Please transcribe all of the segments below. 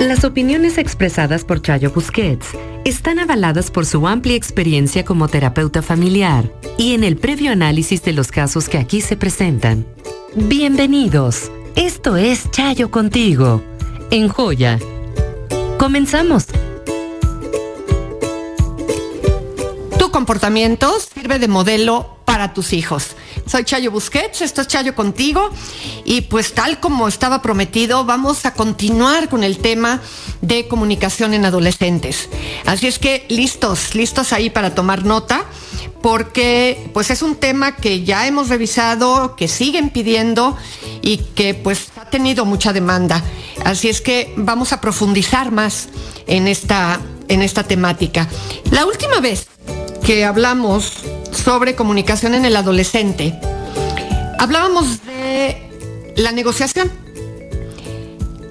Las opiniones expresadas por Chayo Busquets están avaladas por su amplia experiencia como terapeuta familiar y en el previo análisis de los casos que aquí se presentan. Bienvenidos. Esto es Chayo contigo. En Joya. Comenzamos. comportamiento sirve de modelo para tus hijos. Soy Chayo Busquets, esto es Chayo contigo y pues tal como estaba prometido, vamos a continuar con el tema de comunicación en adolescentes. Así es que listos, listos ahí para tomar nota porque pues es un tema que ya hemos revisado, que siguen pidiendo y que pues ha tenido mucha demanda. Así es que vamos a profundizar más en esta, en esta temática. La última vez que hablamos sobre comunicación en el adolescente, hablábamos de la negociación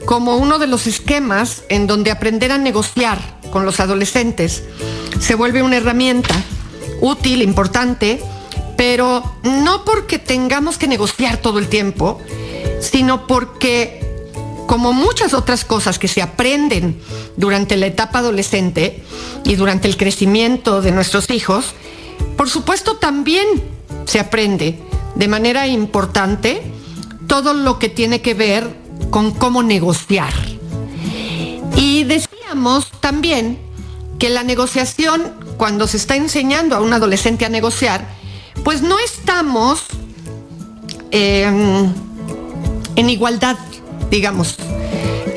como uno de los esquemas en donde aprender a negociar con los adolescentes se vuelve una herramienta útil, importante, pero no porque tengamos que negociar todo el tiempo, sino porque como muchas otras cosas que se aprenden durante la etapa adolescente y durante el crecimiento de nuestros hijos, por supuesto también se aprende de manera importante todo lo que tiene que ver con cómo negociar. Y decíamos también que la negociación, cuando se está enseñando a un adolescente a negociar, pues no estamos em, en igualdad digamos,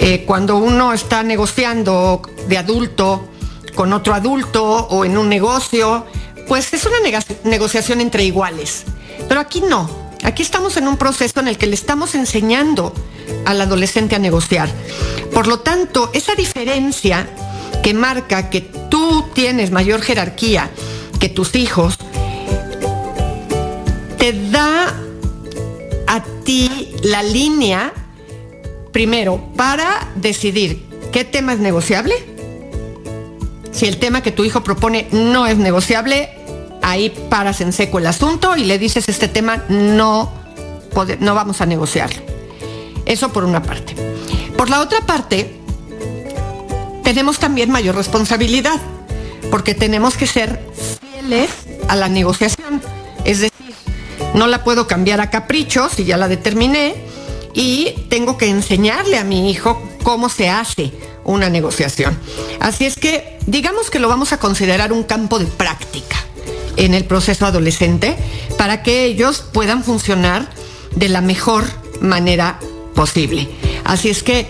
eh, cuando uno está negociando de adulto con otro adulto o en un negocio, pues es una negociación entre iguales. Pero aquí no. Aquí estamos en un proceso en el que le estamos enseñando al adolescente a negociar. Por lo tanto, esa diferencia que marca que tú tienes mayor jerarquía que tus hijos, te da a ti la línea primero, para decidir qué tema es negociable. Si el tema que tu hijo propone no es negociable, ahí paras en seco el asunto y le dices este tema no, no vamos a negociarlo. Eso por una parte. Por la otra parte, tenemos también mayor responsabilidad, porque tenemos que ser fieles a la negociación. Es decir, no la puedo cambiar a capricho si ya la determiné y tengo que enseñarle a mi hijo cómo se hace una negociación. Así es que digamos que lo vamos a considerar un campo de práctica en el proceso adolescente para que ellos puedan funcionar de la mejor manera posible. Así es que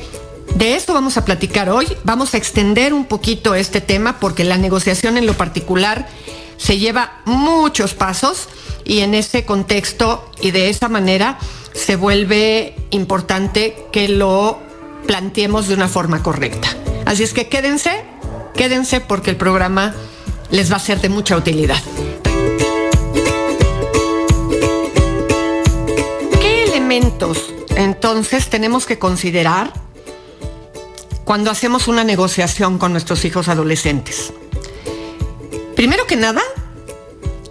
de esto vamos a platicar hoy. Vamos a extender un poquito este tema porque la negociación en lo particular se lleva muchos pasos y en ese contexto y de esa manera se vuelve importante que lo planteemos de una forma correcta. Así es que quédense, quédense porque el programa les va a ser de mucha utilidad. ¿Qué elementos entonces tenemos que considerar cuando hacemos una negociación con nuestros hijos adolescentes? Primero que nada,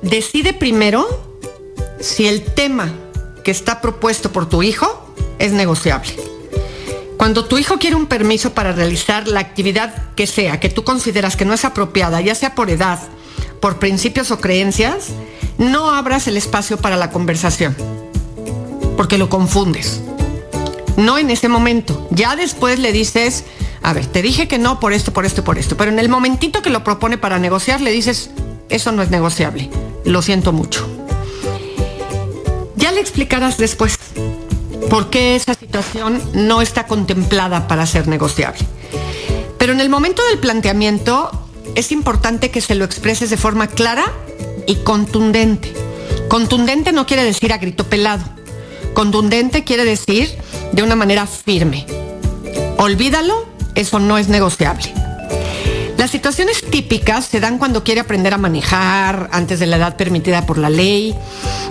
decide primero si el tema que está propuesto por tu hijo es negociable. Cuando tu hijo quiere un permiso para realizar la actividad que sea, que tú consideras que no es apropiada, ya sea por edad, por principios o creencias, no abras el espacio para la conversación, porque lo confundes. no en ese momento. Ya después le dices, a ver, te dije que no por esto, por esto, por esto, pero en el momentito que lo propone para negociar le dices, eso no es negociable, lo siento mucho. Ya le explicarás después por qué esa situación no está contemplada para ser negociable. Pero en el momento del planteamiento es importante que se lo expreses de forma clara y contundente. Contundente no quiere decir a grito pelado. Contundente quiere decir de una manera firme. Olvídalo, eso no es negociable. Las situaciones típicas se dan cuando quiere aprender a manejar antes de la edad permitida por la ley,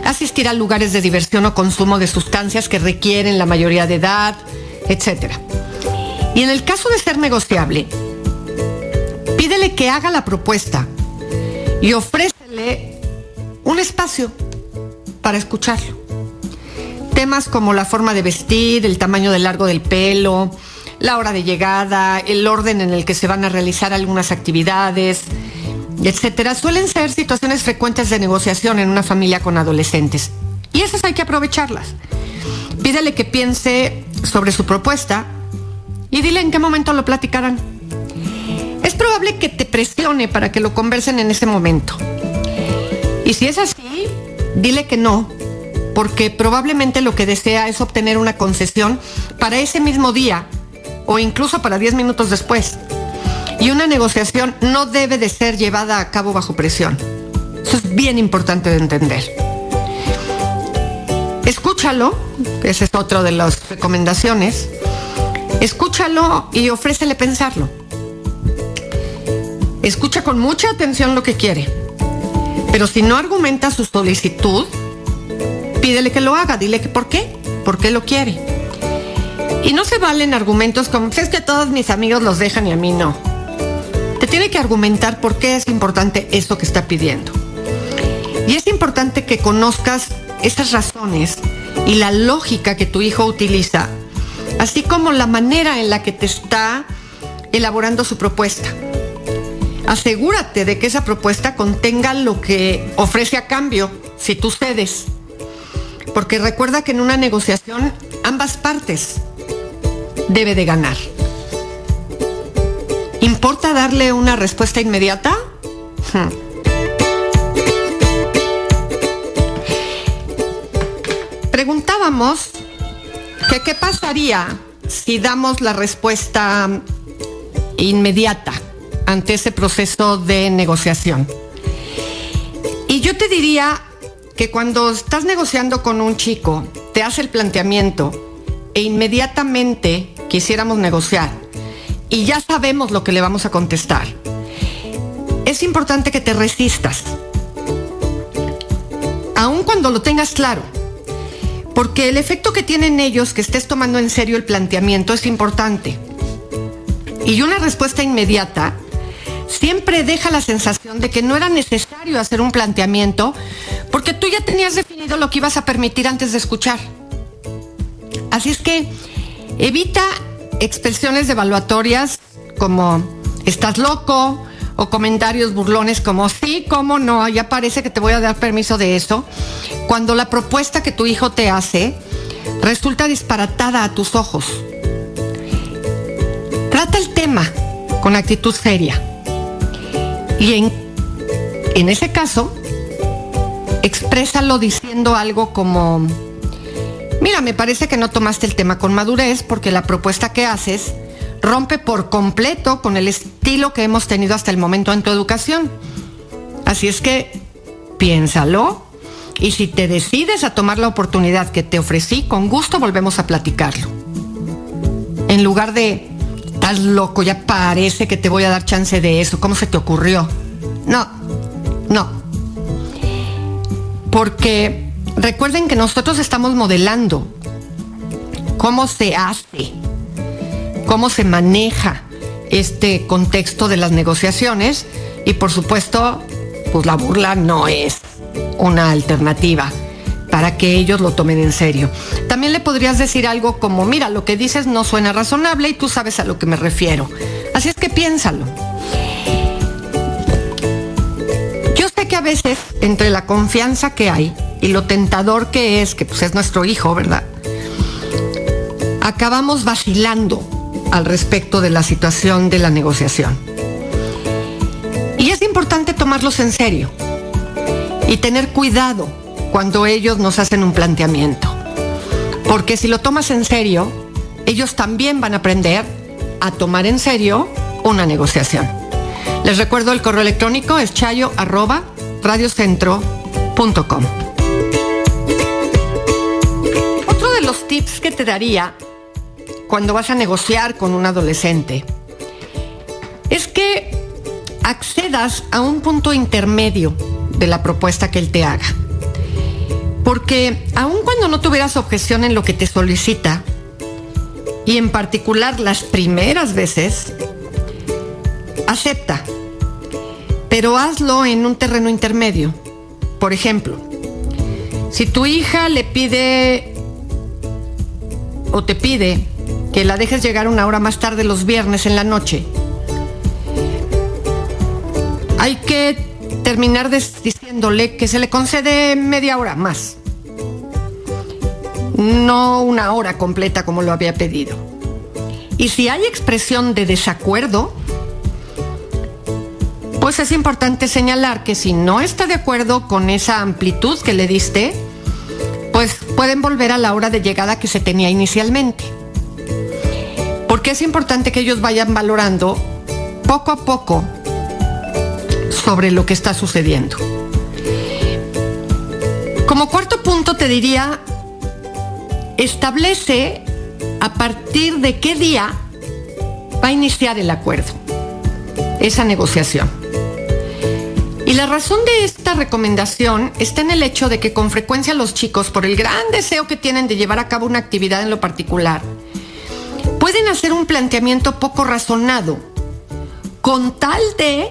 asistir a lugares de diversión o consumo de sustancias que requieren la mayoría de edad, etc. Y en el caso de ser negociable, pídele que haga la propuesta y ofrécele un espacio para escucharlo. Temas como la forma de vestir, el tamaño del largo del pelo, la hora de llegada, el orden en el que se van a realizar algunas actividades, etcétera, suelen ser situaciones frecuentes de negociación en una familia con adolescentes. Y esas hay que aprovecharlas. Pídele que piense sobre su propuesta y dile en qué momento lo platicarán. Es probable que te presione para que lo conversen en ese momento. Y si es así, dile que no, porque probablemente lo que desea es obtener una concesión para ese mismo día o incluso para 10 minutos después. Y una negociación no debe de ser llevada a cabo bajo presión. Eso es bien importante de entender. Escúchalo, que esa es otra de las recomendaciones. Escúchalo y ofrécele pensarlo. Escucha con mucha atención lo que quiere. Pero si no argumenta su solicitud, pídele que lo haga, dile que por qué, por qué lo quiere. Y no se valen argumentos como, es que todos mis amigos los dejan y a mí no. Te tiene que argumentar por qué es importante eso que está pidiendo. Y es importante que conozcas esas razones y la lógica que tu hijo utiliza, así como la manera en la que te está elaborando su propuesta. Asegúrate de que esa propuesta contenga lo que ofrece a cambio si tú cedes. Porque recuerda que en una negociación ambas partes debe de ganar. ¿Importa darle una respuesta inmediata? Hmm. Preguntábamos que qué pasaría si damos la respuesta inmediata ante ese proceso de negociación. Y yo te diría que cuando estás negociando con un chico, te hace el planteamiento e inmediatamente quisiéramos negociar y ya sabemos lo que le vamos a contestar, es importante que te resistas, aun cuando lo tengas claro, porque el efecto que tienen ellos que estés tomando en serio el planteamiento es importante. Y una respuesta inmediata siempre deja la sensación de que no era necesario hacer un planteamiento porque tú ya tenías definido lo que ibas a permitir antes de escuchar. Así es que evita expresiones evaluatorias como estás loco o comentarios burlones como sí, cómo no, ya parece que te voy a dar permiso de eso, cuando la propuesta que tu hijo te hace resulta disparatada a tus ojos. Trata el tema con actitud seria. Y en, en ese caso, exprésalo diciendo algo como Mira, me parece que no tomaste el tema con madurez porque la propuesta que haces rompe por completo con el estilo que hemos tenido hasta el momento en tu educación. Así es que piénsalo y si te decides a tomar la oportunidad que te ofrecí, con gusto volvemos a platicarlo. En lugar de, estás loco, ya parece que te voy a dar chance de eso, ¿cómo se te ocurrió? No, no. Porque Recuerden que nosotros estamos modelando cómo se hace, cómo se maneja este contexto de las negociaciones y por supuesto, pues la burla no es una alternativa para que ellos lo tomen en serio. También le podrías decir algo como, mira, lo que dices no suena razonable y tú sabes a lo que me refiero. Así es que piénsalo. Yo sé que a veces entre la confianza que hay y lo tentador que es, que pues es nuestro hijo, ¿verdad? acabamos vacilando al respecto de la situación de la negociación. Y es importante tomarlos en serio y tener cuidado cuando ellos nos hacen un planteamiento. Porque si lo tomas en serio, ellos también van a aprender a tomar en serio una negociación. Les recuerdo el correo electrónico es chayo. Los tips que te daría cuando vas a negociar con un adolescente es que accedas a un punto intermedio de la propuesta que él te haga. Porque aun cuando no tuvieras objeción en lo que te solicita, y en particular las primeras veces, acepta, pero hazlo en un terreno intermedio. Por ejemplo, si tu hija le pide o te pide que la dejes llegar una hora más tarde los viernes en la noche, hay que terminar diciéndole que se le concede media hora más no una hora completa como lo había pedido. Y si hay expresión de desacuerdo, pues es importante señalar que si no está de acuerdo con esa amplitud que le diste, pues pueden volver a la hora de llegada que se tenía inicialmente. Porque es importante que ellos vayan valorando poco a poco sobre lo que está sucediendo. Como cuarto punto te diría establece a partir de qué día va a iniciar el acuerdo, esa negociación. Y la razón de esta recomendación está en el hecho de que con frecuencia los chicos, por el gran deseo que tienen de llevar a cabo una actividad en lo particular, pueden hacer un planteamiento poco razonado con tal de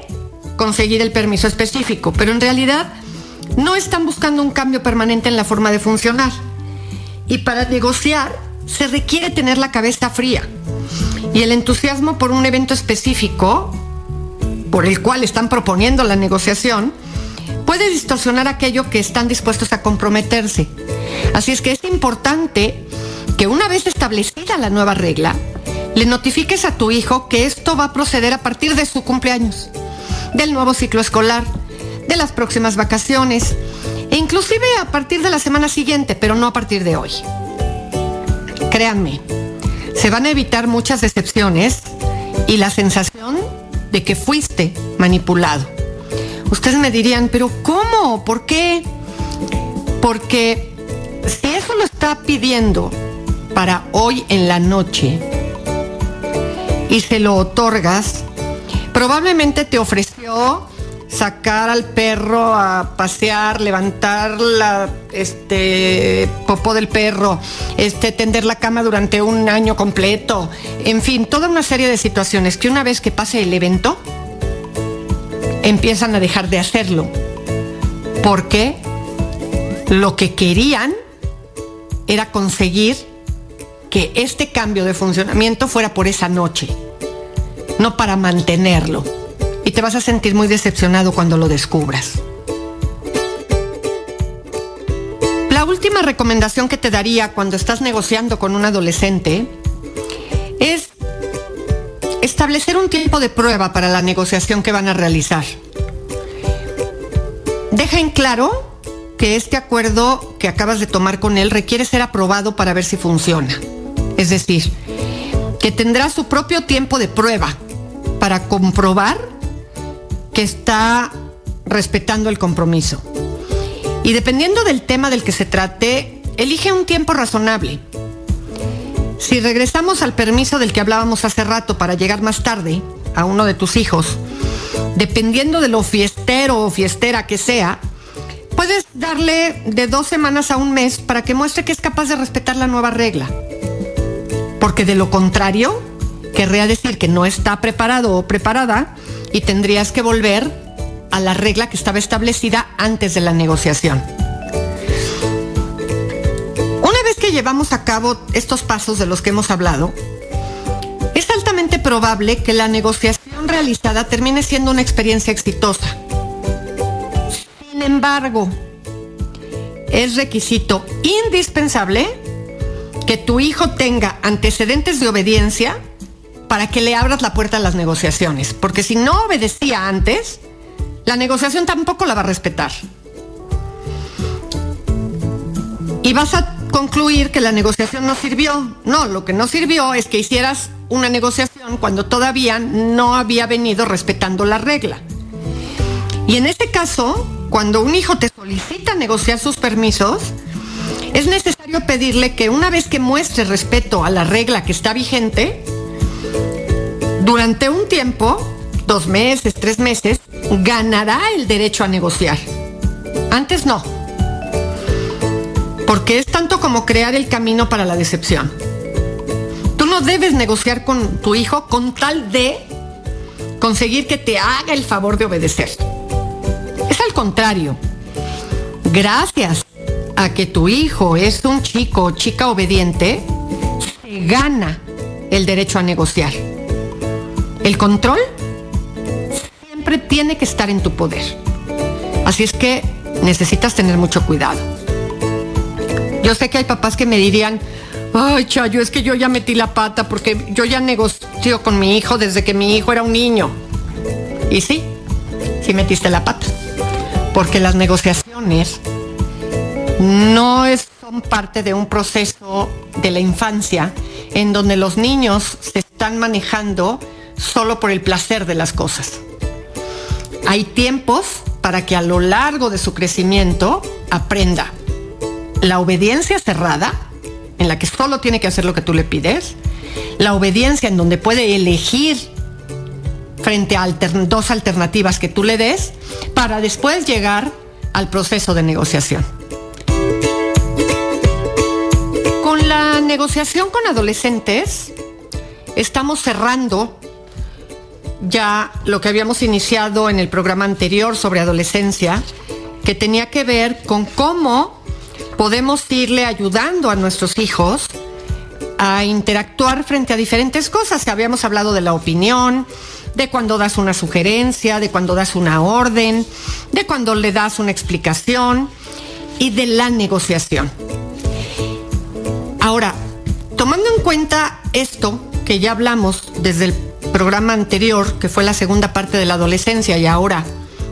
conseguir el permiso específico, pero en realidad no están buscando un cambio permanente en la forma de funcionar. Y para negociar se requiere tener la cabeza fría. Y el entusiasmo por un evento específico, por el cual están proponiendo la negociación, puede distorsionar aquello que están dispuestos a comprometerse. Así es que es importante que una vez establecida la nueva regla, le notifiques a tu hijo que esto va a proceder a partir de su cumpleaños, del nuevo ciclo escolar, de las próximas vacaciones, e inclusive a partir de la semana siguiente, pero no a partir de hoy. Créanme, se van a evitar muchas decepciones y la sensación de que fuiste manipulado. Ustedes me dirían, pero ¿cómo? ¿Por qué? Porque si eso lo está pidiendo para hoy en la noche y se lo otorgas, probablemente te ofreció sacar al perro a pasear, levantar la este popó del perro, este tender la cama durante un año completo, en fin, toda una serie de situaciones que una vez que pase el evento empiezan a dejar de hacerlo. Porque lo que querían era conseguir que este cambio de funcionamiento fuera por esa noche, no para mantenerlo y te vas a sentir muy decepcionado cuando lo descubras. La última recomendación que te daría cuando estás negociando con un adolescente es establecer un tiempo de prueba para la negociación que van a realizar. Deja en claro que este acuerdo que acabas de tomar con él requiere ser aprobado para ver si funciona. Es decir, que tendrá su propio tiempo de prueba para comprobar está respetando el compromiso. Y dependiendo del tema del que se trate, elige un tiempo razonable. Si regresamos al permiso del que hablábamos hace rato para llegar más tarde a uno de tus hijos, dependiendo de lo fiestero o fiestera que sea, puedes darle de dos semanas a un mes para que muestre que es capaz de respetar la nueva regla. Porque de lo contrario, querría decir que no está preparado o preparada y tendrías que volver a la regla que estaba establecida antes de la negociación. Una vez que llevamos a cabo estos pasos de los que hemos hablado, es altamente probable que la negociación realizada termine siendo una experiencia exitosa. Sin embargo, es requisito indispensable que tu hijo tenga antecedentes de obediencia para que le abras la puerta a las negociaciones. Porque si no obedecía antes, la negociación tampoco la va a respetar. Y vas a concluir que la negociación no sirvió. No, lo que no sirvió es que hicieras una negociación cuando todavía no había venido respetando la regla. Y en este caso, cuando un hijo te solicita negociar sus permisos, es necesario pedirle que una vez que muestre respeto a la regla que está vigente, durante un tiempo, dos meses, tres meses, ganará el derecho a negociar. Antes no. Porque es tanto como crear el camino para la decepción. Tú no debes negociar con tu hijo con tal de conseguir que te haga el favor de obedecer. Es al contrario. Gracias a que tu hijo es un chico o chica obediente, se gana el derecho a negociar. El control siempre tiene que estar en tu poder. Así es que necesitas tener mucho cuidado. Yo sé que hay papás que me dirían, ay Chayo, es que yo ya metí la pata porque yo ya negocio con mi hijo desde que mi hijo era un niño. Y sí, sí metiste la pata. Porque las negociaciones no son parte de un proceso de la infancia en donde los niños se están manejando solo por el placer de las cosas. Hay tiempos para que a lo largo de su crecimiento aprenda la obediencia cerrada, en la que solo tiene que hacer lo que tú le pides, la obediencia en donde puede elegir frente a dos alternativas que tú le des, para después llegar al proceso de negociación. Con la negociación con adolescentes, estamos cerrando ya lo que habíamos iniciado en el programa anterior sobre adolescencia, que tenía que ver con cómo podemos irle ayudando a nuestros hijos a interactuar frente a diferentes cosas. Habíamos hablado de la opinión, de cuando das una sugerencia, de cuando das una orden, de cuando le das una explicación y de la negociación. Ahora, tomando en cuenta esto que ya hablamos desde el programa anterior, que fue la segunda parte de la adolescencia y ahora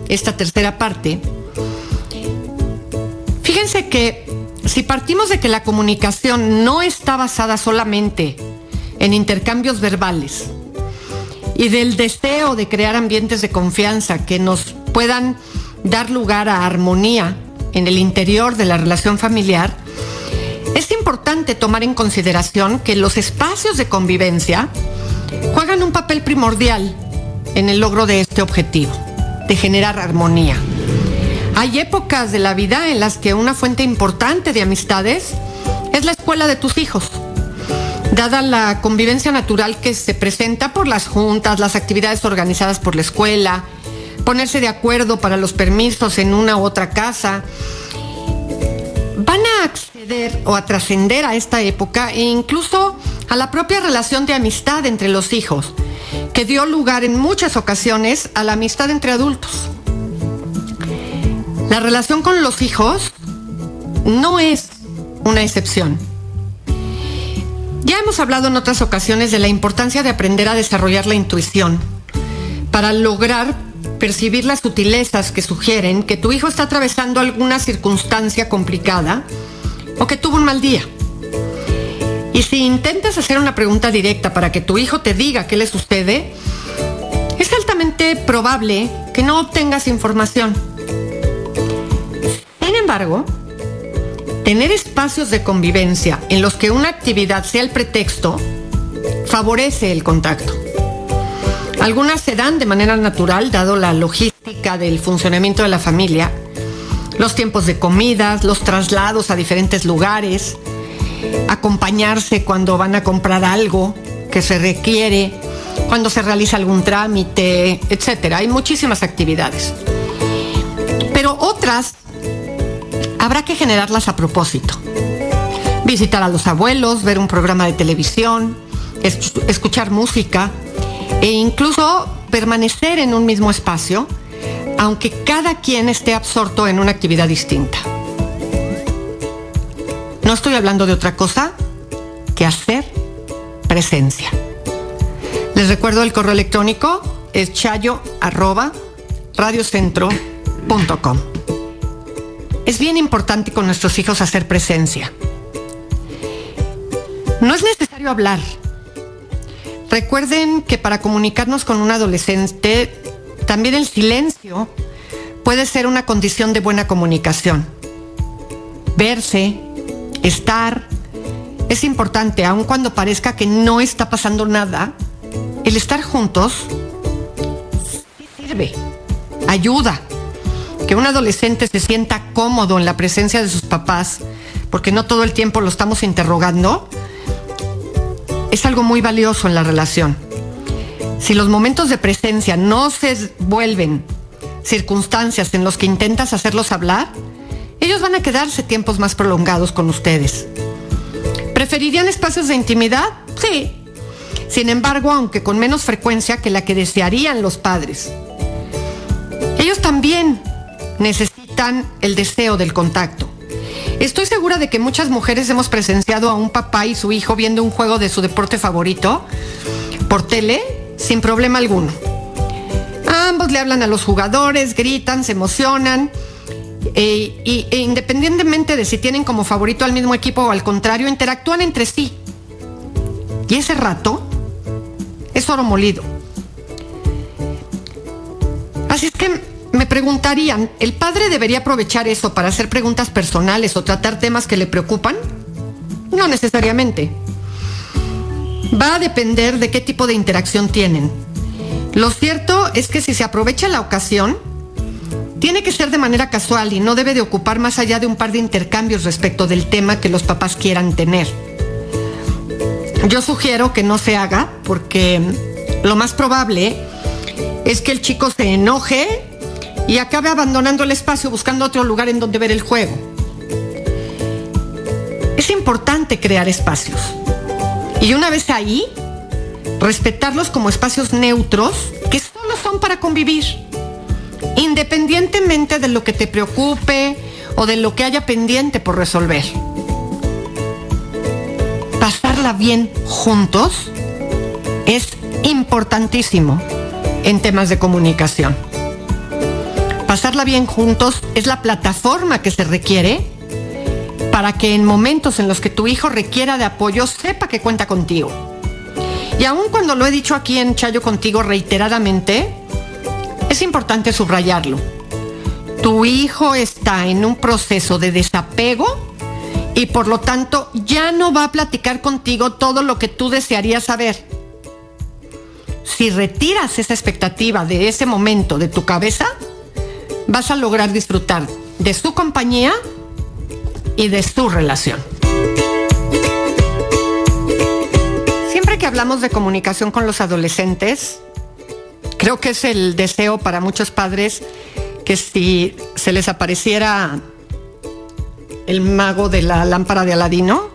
esta tercera parte, fíjense que si partimos de que la comunicación no está basada solamente en intercambios verbales y del deseo de crear ambientes de confianza que nos puedan dar lugar a armonía en el interior de la relación familiar, importante tomar en consideración que los espacios de convivencia juegan un papel primordial en el logro de este objetivo, de generar armonía. Hay épocas de la vida en las que una fuente importante de amistades es la escuela de tus hijos. Dada la convivencia natural que se presenta por las juntas, las actividades organizadas por la escuela, ponerse de acuerdo para los permisos en una u otra casa, o a trascender a esta época e incluso a la propia relación de amistad entre los hijos, que dio lugar en muchas ocasiones a la amistad entre adultos. La relación con los hijos no es una excepción. Ya hemos hablado en otras ocasiones de la importancia de aprender a desarrollar la intuición para lograr percibir las sutilezas que sugieren que tu hijo está atravesando alguna circunstancia complicada o que tuvo un mal día. Y si intentas hacer una pregunta directa para que tu hijo te diga qué le sucede, es altamente probable que no obtengas información. Sin embargo, tener espacios de convivencia en los que una actividad sea el pretexto favorece el contacto. Algunas se dan de manera natural, dado la logística del funcionamiento de la familia, los tiempos de comidas, los traslados a diferentes lugares, acompañarse cuando van a comprar algo que se requiere, cuando se realiza algún trámite, etcétera. Hay muchísimas actividades. Pero otras habrá que generarlas a propósito. Visitar a los abuelos, ver un programa de televisión, escuchar música e incluso permanecer en un mismo espacio, aunque cada quien esté absorto en una actividad distinta. No estoy hablando de otra cosa que hacer presencia. Les recuerdo el correo electrónico es chayo arroba radiocentro.com. Es bien importante con nuestros hijos hacer presencia. No es necesario hablar. Recuerden que para comunicarnos con un adolescente, también el silencio puede ser una condición de buena comunicación. Verse, estar, es importante, aun cuando parezca que no está pasando nada, el estar juntos sirve, ayuda. Que un adolescente se sienta cómodo en la presencia de sus papás, porque no todo el tiempo lo estamos interrogando, es algo muy valioso en la relación. Si los momentos de presencia no se vuelven circunstancias en los que intentas hacerlos hablar, ellos van a quedarse tiempos más prolongados con ustedes. ¿Preferirían espacios de intimidad? Sí. Sin embargo, aunque con menos frecuencia que la que desearían los padres. Ellos también necesitan el deseo del contacto. Estoy segura de que muchas mujeres hemos presenciado a un papá y su hijo viendo un juego de su deporte favorito por tele sin problema alguno. Ambos le hablan a los jugadores, gritan, se emocionan e, y, e independientemente de si tienen como favorito al mismo equipo o al contrario, interactúan entre sí. Y ese rato es oro molido. Así es que me preguntarían, ¿el padre debería aprovechar eso para hacer preguntas personales o tratar temas que le preocupan? No necesariamente. Va a depender de qué tipo de interacción tienen. Lo cierto es que si se aprovecha la ocasión, tiene que ser de manera casual y no debe de ocupar más allá de un par de intercambios respecto del tema que los papás quieran tener. Yo sugiero que no se haga porque lo más probable es que el chico se enoje y acabe abandonando el espacio buscando otro lugar en donde ver el juego. Es importante crear espacios. Y una vez ahí, respetarlos como espacios neutros que solo son para convivir, independientemente de lo que te preocupe o de lo que haya pendiente por resolver. Pasarla bien juntos es importantísimo en temas de comunicación. Pasarla bien juntos es la plataforma que se requiere para que en momentos en los que tu hijo requiera de apoyo sepa que cuenta contigo. Y aun cuando lo he dicho aquí en Chayo contigo reiteradamente, es importante subrayarlo. Tu hijo está en un proceso de desapego y por lo tanto ya no va a platicar contigo todo lo que tú desearías saber. Si retiras esa expectativa de ese momento de tu cabeza, vas a lograr disfrutar de su compañía y de su relación. Siempre que hablamos de comunicación con los adolescentes, creo que es el deseo para muchos padres que si se les apareciera el mago de la lámpara de Aladino,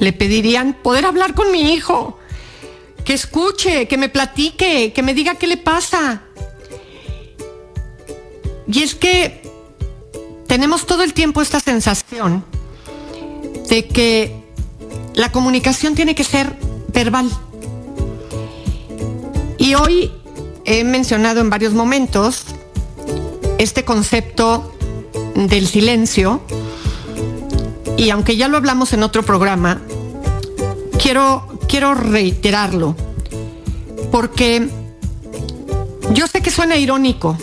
le pedirían poder hablar con mi hijo, que escuche, que me platique, que me diga qué le pasa, y es que tenemos todo el tiempo esta sensación de que la comunicación tiene que ser verbal. Y hoy he mencionado en varios momentos este concepto del silencio y aunque ya lo hablamos en otro programa, quiero, quiero reiterarlo porque yo sé que suena irónico,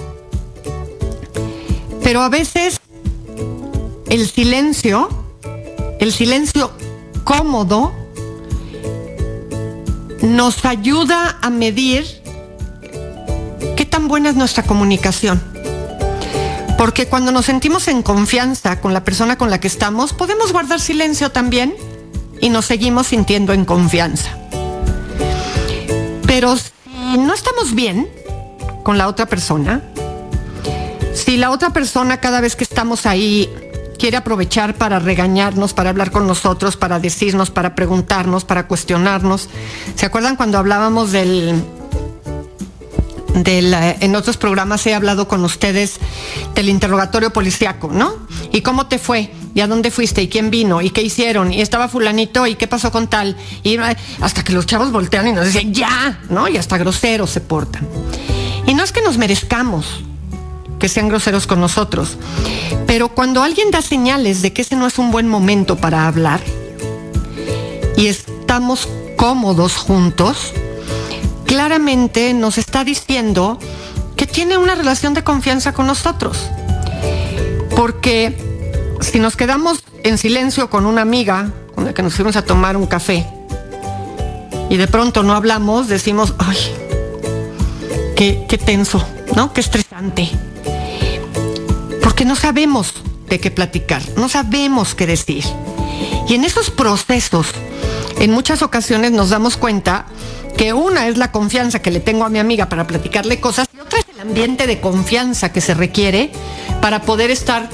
pero a veces el silencio, el silencio cómodo, nos ayuda a medir qué tan buena es nuestra comunicación. Porque cuando nos sentimos en confianza con la persona con la que estamos, podemos guardar silencio también y nos seguimos sintiendo en confianza. Pero si no estamos bien con la otra persona, si la otra persona cada vez que estamos ahí quiere aprovechar para regañarnos, para hablar con nosotros, para decirnos, para preguntarnos, para cuestionarnos. ¿Se acuerdan cuando hablábamos del del, eh, en otros programas he hablado con ustedes del interrogatorio policiaco, ¿no? ¿Y cómo te fue? ¿Y a dónde fuiste? ¿Y quién vino? ¿Y qué hicieron? ¿Y estaba fulanito? ¿Y qué pasó con tal? Y eh, hasta que los chavos voltean y nos dicen, ya, ¿no? Y hasta groseros se portan. Y no es que nos merezcamos que sean groseros con nosotros, pero cuando alguien da señales de que ese no es un buen momento para hablar y estamos cómodos juntos, claramente nos está diciendo que tiene una relación de confianza con nosotros. Porque si nos quedamos en silencio con una amiga con la que nos fuimos a tomar un café y de pronto no hablamos, decimos, ay, qué, qué tenso, ¿no? Qué estresante. No sabemos de qué platicar, no sabemos qué decir. Y en esos procesos, en muchas ocasiones nos damos cuenta que una es la confianza que le tengo a mi amiga para platicarle cosas y otra es el ambiente de confianza que se requiere para poder estar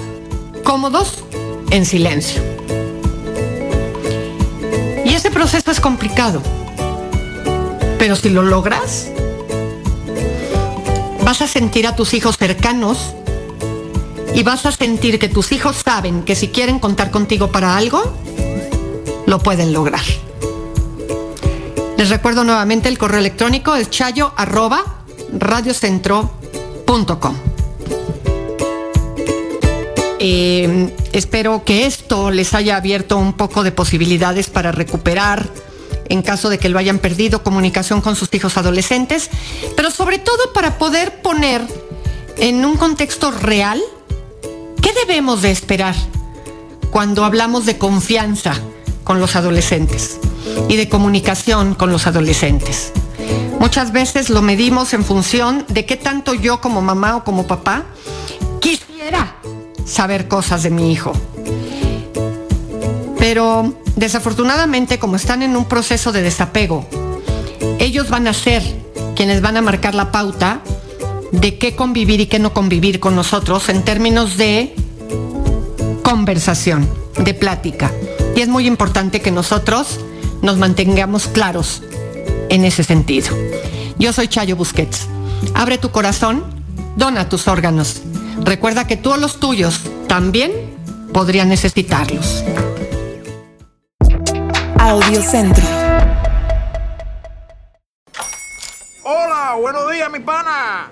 cómodos en silencio. Y ese proceso es complicado, pero si lo logras, vas a sentir a tus hijos cercanos y vas a sentir que tus hijos saben que si quieren contar contigo para algo, lo pueden lograr. Les recuerdo nuevamente el correo electrónico es chayo arroba radiocentro.com. Eh, espero que esto les haya abierto un poco de posibilidades para recuperar, en caso de que lo hayan perdido, comunicación con sus hijos adolescentes, pero sobre todo para poder poner en un contexto real qué debemos de esperar cuando hablamos de confianza con los adolescentes y de comunicación con los adolescentes. Muchas veces lo medimos en función de qué tanto yo como mamá o como papá quisiera saber cosas de mi hijo. Pero desafortunadamente, como están en un proceso de desapego, ellos van a ser quienes van a marcar la pauta de qué convivir y qué no convivir con nosotros en términos de conversación, de plática. Y es muy importante que nosotros nos mantengamos claros en ese sentido. Yo soy Chayo Busquets. Abre tu corazón, dona tus órganos. Recuerda que todos los tuyos también podrían necesitarlos. Audio Centro. Hola, buenos días, mi pana.